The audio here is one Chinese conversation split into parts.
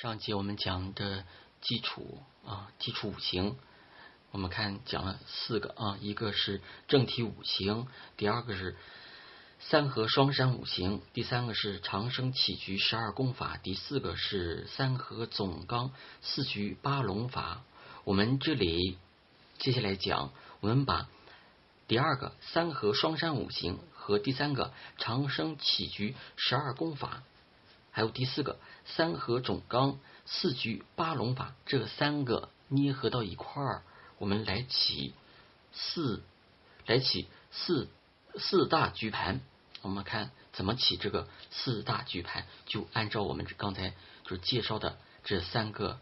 上节我们讲的基础啊，基础五行，我们看讲了四个啊，一个是正体五行，第二个是三合双山五行，第三个是长生起局十二功法，第四个是三合总纲四局八龙法。我们这里接下来讲，我们把第二个三合双山五行和第三个长生起局十二功法。还有第四个三合总纲四局八龙法，这三个捏合到一块儿，我们来起四来起四四大局盘。我们看怎么起这个四大局盘，就按照我们刚才就是介绍的这三个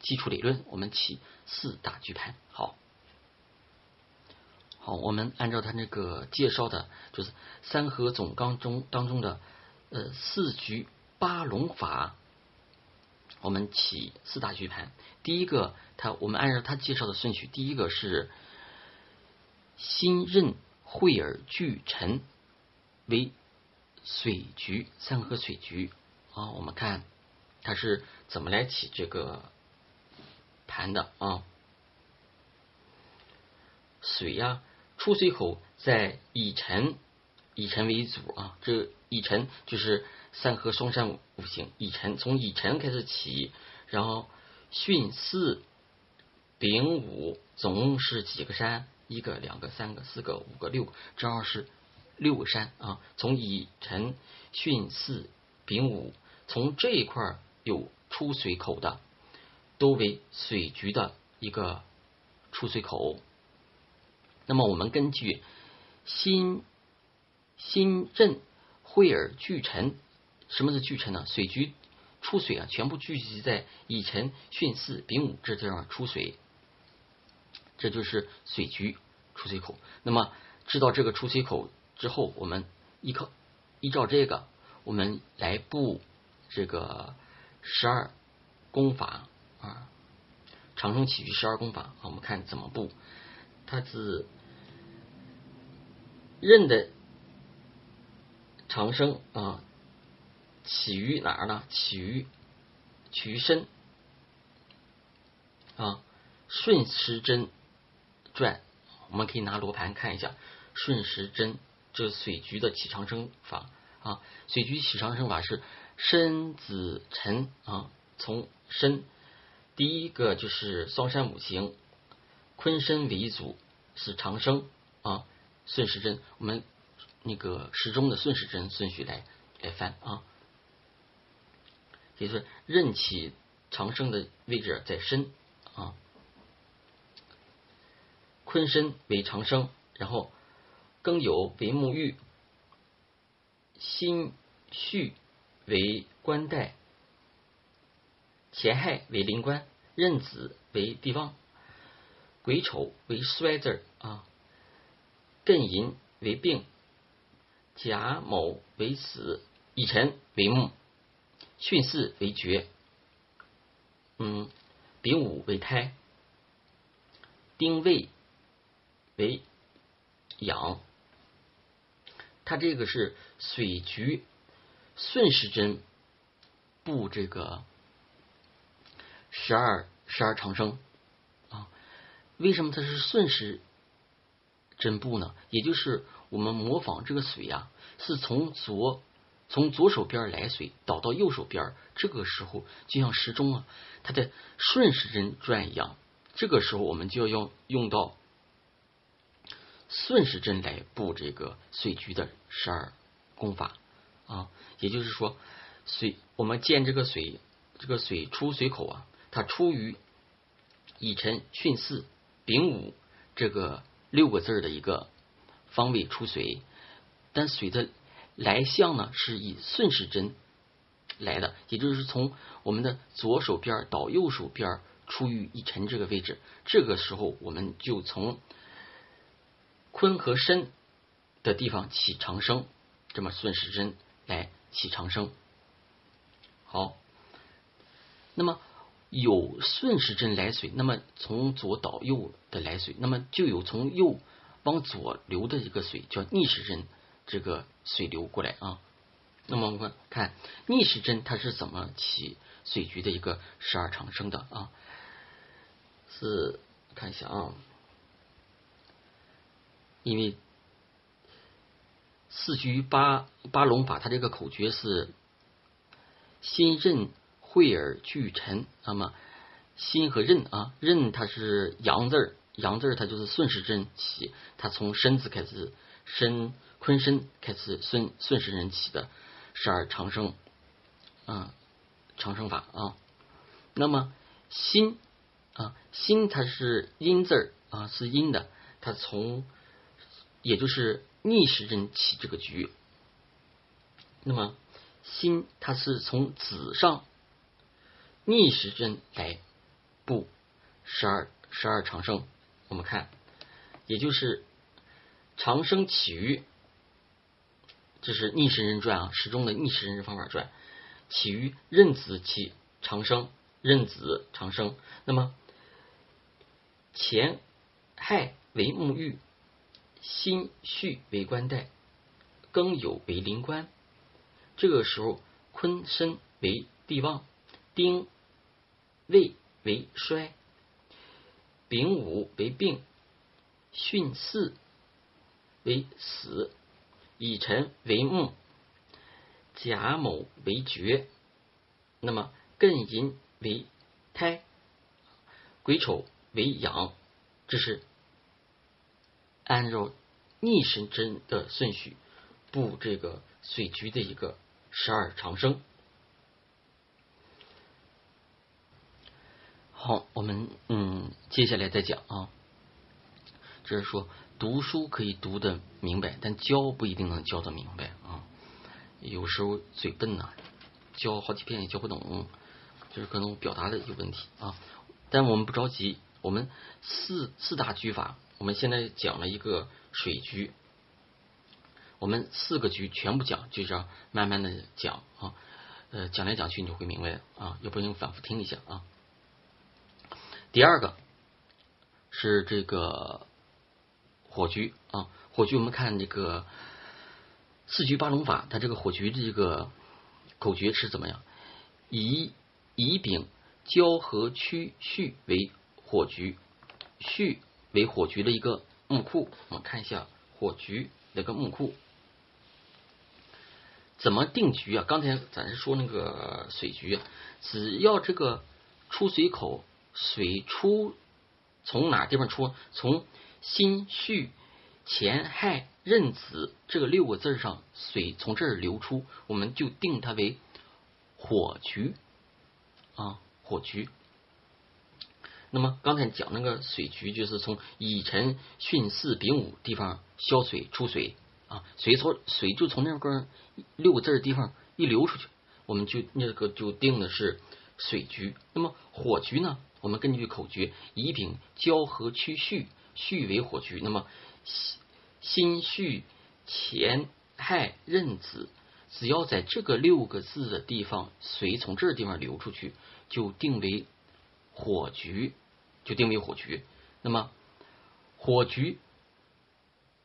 基础理论，我们起四大局盘。好，好，我们按照他那个介绍的，就是三合总纲中当中的呃四局。八龙法，我们起四大局盘。第一个，他我们按照他介绍的顺序，第一个是新任会儿聚辰为水局，三合水局啊。我们看它是怎么来起这个盘的啊？水呀，出水口在乙辰，乙辰为主啊。这乙辰就是。三合双山五行，乙辰从乙辰开始起，然后巽四丙午，总共是几个山？一个、两个、三个、四个、五个、六个，正好是六个山啊。从乙辰、巽四、丙午，从这一块有出水口的，都为水局的一个出水口。那么我们根据辛辛壬会儿聚辰。什么是聚沉呢？水局出水啊，全部聚集在乙辰、巽四、丙午这地方出水，这就是水局出水口。那么知道这个出水口之后，我们依靠依照这个，我们来布这个十二功法啊，长生起居十二功法。我们看怎么布，它是任的长生啊。起于哪儿呢？起于起于身啊，顺时针转，我们可以拿罗盘看一下顺时针，这水局的起长生法啊。水局起长生法是申子辰啊，从申第一个就是双山五行，坤申为主是长生啊。顺时针，我们那个时钟的顺时针顺序来来翻啊。也就是任起长生的位置在申啊，坤申为长生，然后庚酉为沐浴，辛戌为官带，乾亥为临官，壬子为地旺，癸丑为衰字啊，艮寅为病，甲卯为死，乙辰为木。巽四为绝，嗯，丙午为胎，丁未为养。它这个是水局顺时针布这个十二十二长生啊。为什么它是顺时针布呢？也就是我们模仿这个水呀，是从左。从左手边来水倒到右手边，这个时候就像时钟啊，它的顺时针转一样。这个时候我们就要用用到顺时针来布这个水局的十二功法啊。也就是说，水我们见这个水，这个水出水口啊，它出于乙辰、巽四、丙午这个六个字的一个方位出水，但水的。来向呢是以顺时针来的，也就是从我们的左手边到右手边出于一辰这个位置，这个时候我们就从坤和申的地方起长生，这么顺时针来起长生。好，那么有顺时针来水，那么从左到右的来水，那么就有从右往左流的一个水，叫逆时针。这个水流过来啊，那么我们看逆时针它是怎么起水局的一个十二长生的啊。是看一下啊，因为四局八八龙法，它这个口诀是心任会耳俱沉。那么心和任啊，任它是阳字儿，阳字儿它就是顺时针起，它从申字开始，申坤申开始顺顺时针起的十二长生啊长生法啊。那么心。啊，心它是阴字儿啊，是阴的，它从也就是逆时针起这个局。那么心它是从子上逆时针来布十二十二长生。我们看，也就是长生起于，这是逆时针转啊，时钟的逆时针方法转，起于壬子起长生，壬子长生。那么乾亥为沐浴，辛戌为官带，庚酉为临官。这个时候，坤申为地旺，丁未为衰，丙午为病，巽巳为死，乙辰为木，甲卯为绝。那么艮寅为胎，癸丑。为阳，这是按照逆时针的顺序布这个水局的一个十二长生。好，我们嗯，接下来再讲啊。这是说读书可以读得明白，但教不一定能教得明白啊。有时候嘴笨呐，教好几遍也教不懂，就是可能表达的有问题啊。但我们不着急。我们四四大局法，我们现在讲了一个水局，我们四个局全部讲，就这样慢慢的讲啊，呃，讲来讲去你就会明白啊，要不你反复听一下啊。第二个是这个火局啊，火局我们看这个四局八龙法，它这个火局的这个口诀是怎么样？以乙丙交合区序为。火局，戌为火局的一个木库，我们看一下火局那个木库怎么定局啊？刚才咱是说那个水局，只要这个出水口水出从哪地方出？从辛戌乾亥壬子这个六个字上，水从这儿流出，我们就定它为火局啊，火局。那么刚才讲那个水局，就是从乙辰、巽、巳、丙午地方消水出水啊，水从水就从那个六个字地方一流出去，我们就那个就定的是水局。那么火局呢？我们根据口诀：乙丙交合区戌，戌为火局。那么辛戌乾亥壬子，只要在这个六个字的地方，水从这地方流出去，就定为火局。就定为火局，那么火局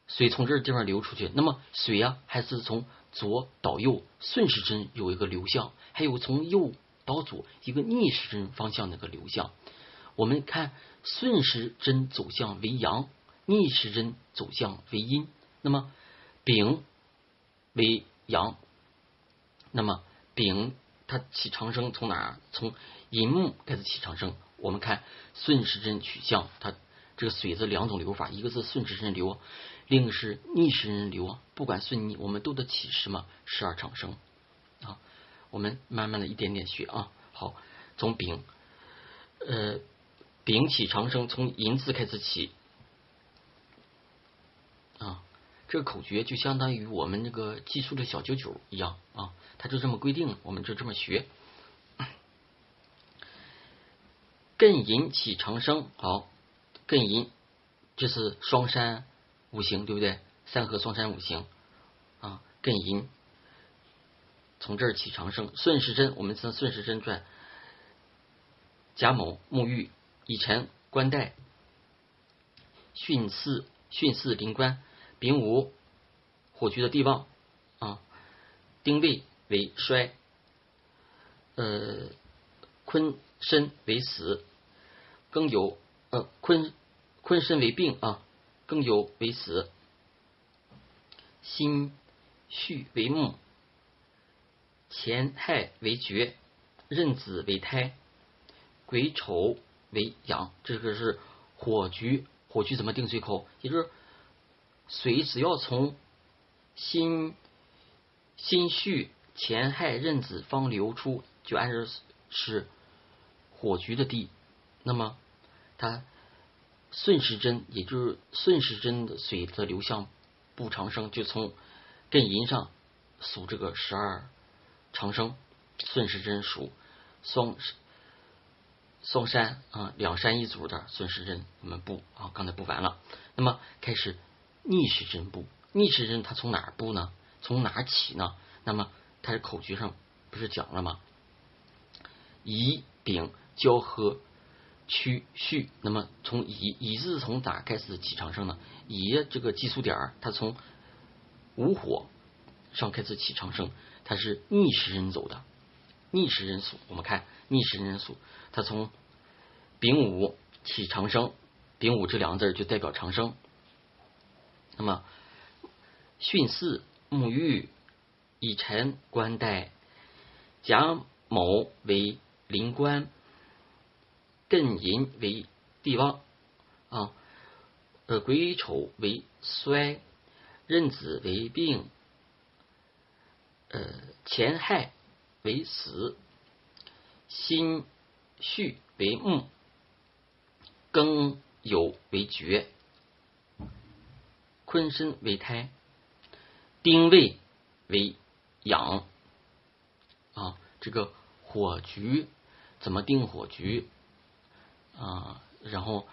水从这地方流出去，那么水呀还是从左到右顺时针有一个流向，还有从右到左一个逆时针方向那个流向。我们看顺时针走向为阳，逆时针走向为阴。那么丙为阳，那么丙它起长生从哪？从寅木开始起长生。我们看顺时针取向，它这个水字两种流法，一个是顺时针流，另一个是逆时针流。不管顺逆，我们都得起什么十二长生啊。我们慢慢的一点点学啊。好，从丙，呃，丙起长生，从寅字开始起啊。这个口诀就相当于我们那个计数的小九九一样啊，它就这么规定，我们就这么学。艮寅起长生，好，艮寅这是双山五行，对不对？三合双山五行啊，艮寅从这儿起长生，顺时针我们从顺时针转，甲卯沐浴，乙辰官带，巽巳巽巳临官，丙午火局的地旺啊，丁未为衰，呃。坤申为死，庚酉呃坤坤申为病啊，庚酉为死，辛戌为木，乾亥为绝，壬子为胎，癸丑为阳。这个是火局，火局怎么定水口？也就是水只要从辛辛戌乾亥壬子方流出，就按照是火局的地。那么它顺时针，也就是顺时针的水的流向不长生，就从艮寅上数这个十二长生，顺时针数双双山啊，两山一组的顺时针，我们布啊，刚才布完了。那么开始逆时针布，逆时针它从哪儿布呢？从哪儿起呢？那么它是口诀上不是讲了吗？乙丙交合曲序，那么从乙乙字从哪开始起长生呢？乙这个基数点儿，它从午火上开始起长生，它是逆时针走的。逆时针数，我们看逆时针数，它从丙午起长生，丙午这两个字就代表长生。那么巽四沐浴。乙辰官带甲卯为临官，艮寅为地旺啊，呃癸丑为衰，壬子为病，呃乾亥为死，辛戌为木，庚酉为绝，坤申为胎，丁未为。养啊，这个火局怎么定火局啊？然后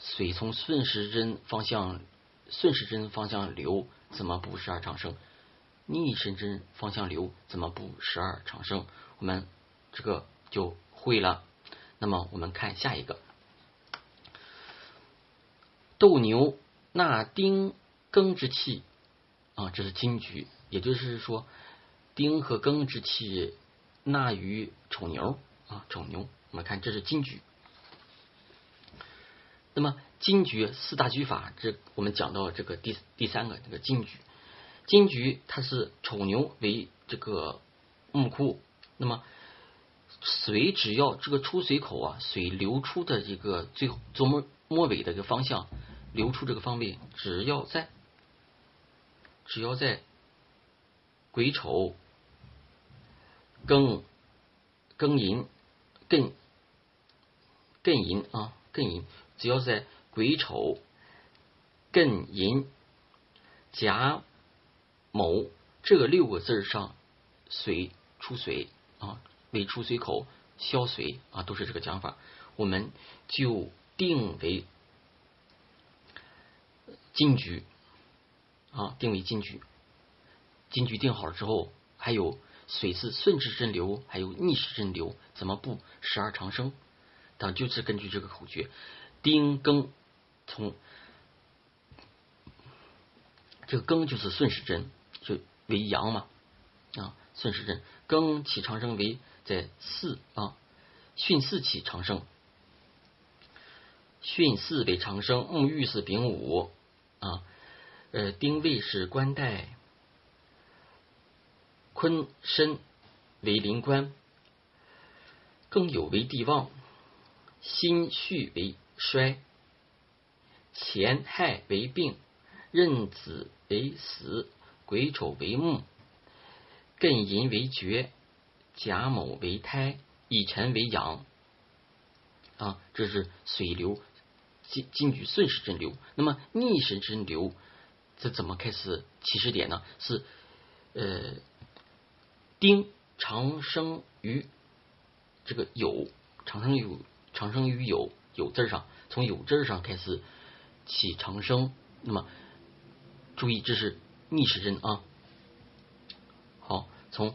水从顺时针方向顺时针方向流，怎么布十二长生？逆时针方向流，怎么布十二长生？我们这个就会了。那么我们看下一个，斗牛纳丁庚之气啊，这是金局，也就是说。丁和庚之气纳于丑牛啊，丑牛。我们看这是金局。那么金局四大局法，这我们讲到这个第第三个这个金局。金局它是丑牛为这个木库，那么水只要这个出水口啊，水流出的这个最最末末尾的一个方向，流出这个方位，只要在只要在癸丑。庚庚寅艮艮寅啊艮寅，只要在癸丑艮寅甲卯这六个字上，水出水啊为出水口消水啊，都是这个讲法，我们就定为金局啊，定为金局。金局定好了之后，还有。水是顺时针流，还有逆时针流，怎么布十二长生？等就是根据这个口诀，丁庚从这个庚就是顺时针，就为阳嘛。啊，顺时针。庚起长生为在巳。啊，巽四起长生，巽四为长生，沐浴是丙午。啊，呃，丁未是官带。坤申为临官，更有为地旺，辛戌为衰，乾亥为病，壬子为死，癸丑为木，艮寅为绝，甲卯为胎，乙辰为阳。啊，这是水流金金局顺时针流。那么逆时针流，这怎么开始起始点呢？是呃。丁长生于这个酉，长生于长生于酉酉字上，从酉字上开始起长生。那么注意，这是逆时针啊。好，从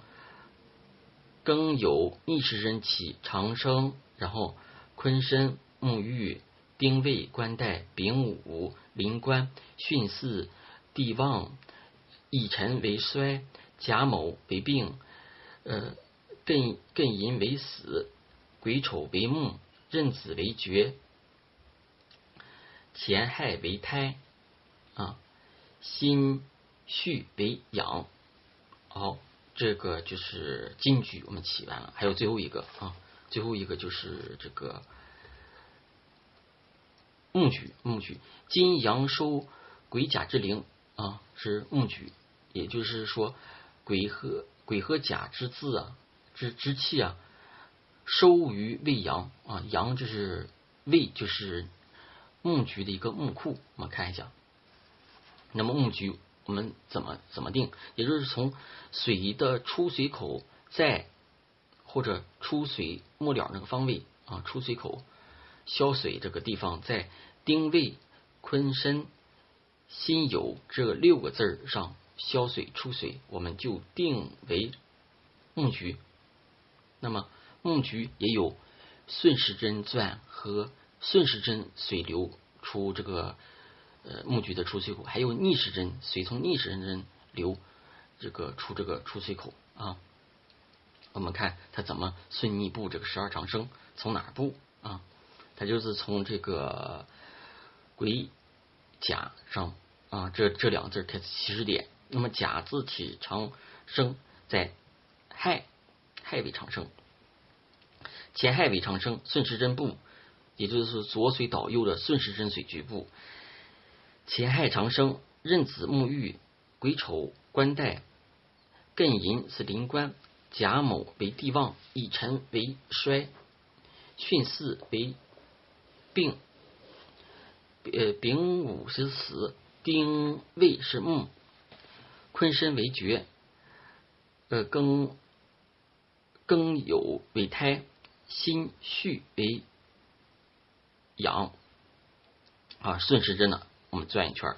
庚酉逆时针起长生，然后坤申沐浴，丁未官带，丙午临官，巽巳地旺，乙辰为衰，甲卯为病。呃，艮艮寅为死，癸丑为木，壬子为绝，乾亥为胎啊，辛戌为养。好，这个就是金局，我们起完了。还有最后一个啊，最后一个就是这个木局，木局金阳收癸甲之灵啊，是木局，也就是说癸和癸和甲之字啊，之之气啊。收于未阳啊，阳就是未，就是木局的一个木库。我们看一下，那么木局我们怎么怎么定？也就是从水的出水口在或者出水末了那个方位啊，出水口消水这个地方，在丁未、坤申、辛酉这六个字儿上消水出水，我们就定为木局。那么木局也有顺时针转和顺时针水流出这个呃木局的出水口，还有逆时针水从逆时针流这个出这个出水口啊。我们看它怎么顺逆布这个十二长生从哪儿布啊？它就是从这个癸甲上啊这这两个字开始起始点。那么甲字起长生在亥亥为长生。前亥为长生，顺时针部，也就是左水倒右的顺时针水局部。前亥长生，壬子沐浴，癸丑官带，艮寅是临官，甲卯为地旺，乙辰为衰，巽巳为病，呃丙午是死，丁未是木，坤申为绝，呃庚庚酉为胎。心绪为阳啊，顺时针呢，我们转一圈。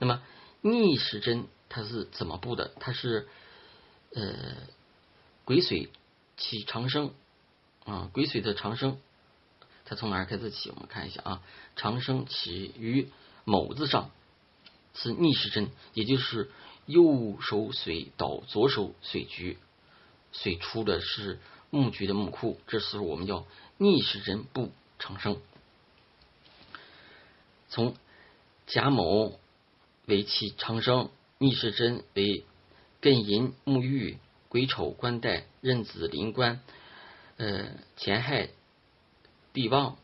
那么逆时针它是怎么布的？它是呃癸水起长生啊，癸水的长生，它从哪儿开始起？我们看一下啊，长生起于卯字上，是逆时针，也就是右手水倒左手水局，水出的是。木局的木库，这时候我们叫逆时针不长生。从甲卯为其长生，逆时针为艮寅沐浴，癸丑官带，壬子临官，呃，乾亥地旺，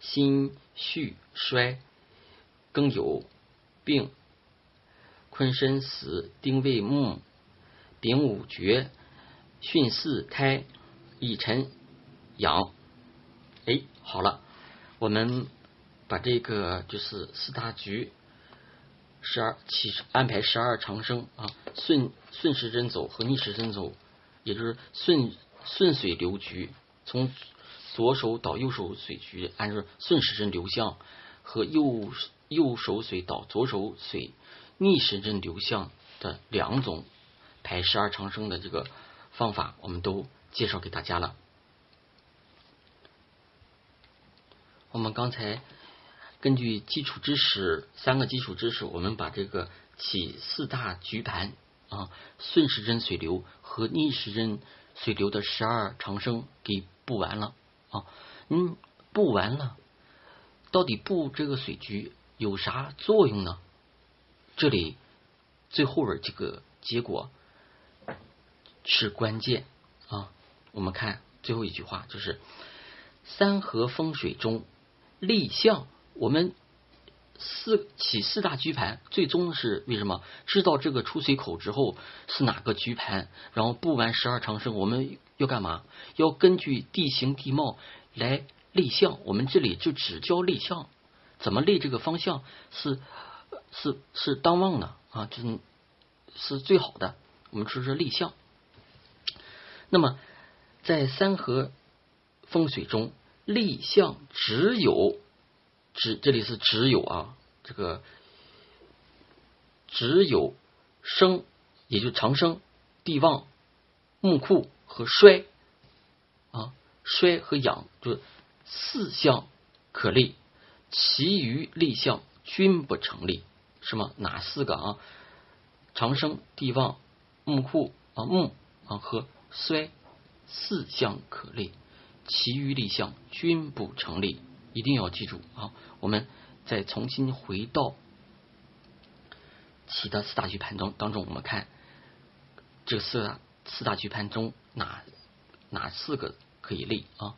辛戌衰，庚酉病，坤申死，丁未木，丙午绝。巽四胎，乙辰养。哎，好了，我们把这个就是四大局，十二起安排十二长生啊，顺顺时针走和逆时针走，也就是顺顺水流局，从左手倒右手水局，按照顺时针流向和右右手水倒左手水逆时针流向的两种排十二长生的这个。方法我们都介绍给大家了。我们刚才根据基础知识三个基础知识，我们把这个起四大局盘啊，顺时针水流和逆时针水流的十二长生给布完了啊。嗯，布完了，到底布这个水局有啥作用呢？这里最后边这个结果。是关键啊！我们看最后一句话，就是三合风水中立项。我们四起四大局盘，最终是为什么？知道这个出水口之后是哪个局盘，然后布完十二长生，我们要干嘛？要根据地形地貌来立项。我们这里就只教立项，怎么立这个方向是是是当旺的啊？就是是最好的。我们说说立项。那么，在三合风水中，立项只有只这里是只有啊，这个只有生，也就长生、地旺、木库和衰啊，衰和养就是四项可立，其余立项均不成立。什么？哪四个啊？长生、地旺、木库啊木啊和。衰四项可立，其余立项均不成立。一定要记住啊！我们再重新回到其他四大局盘中当中，我们看这四大四大局盘中哪哪四个可以立啊？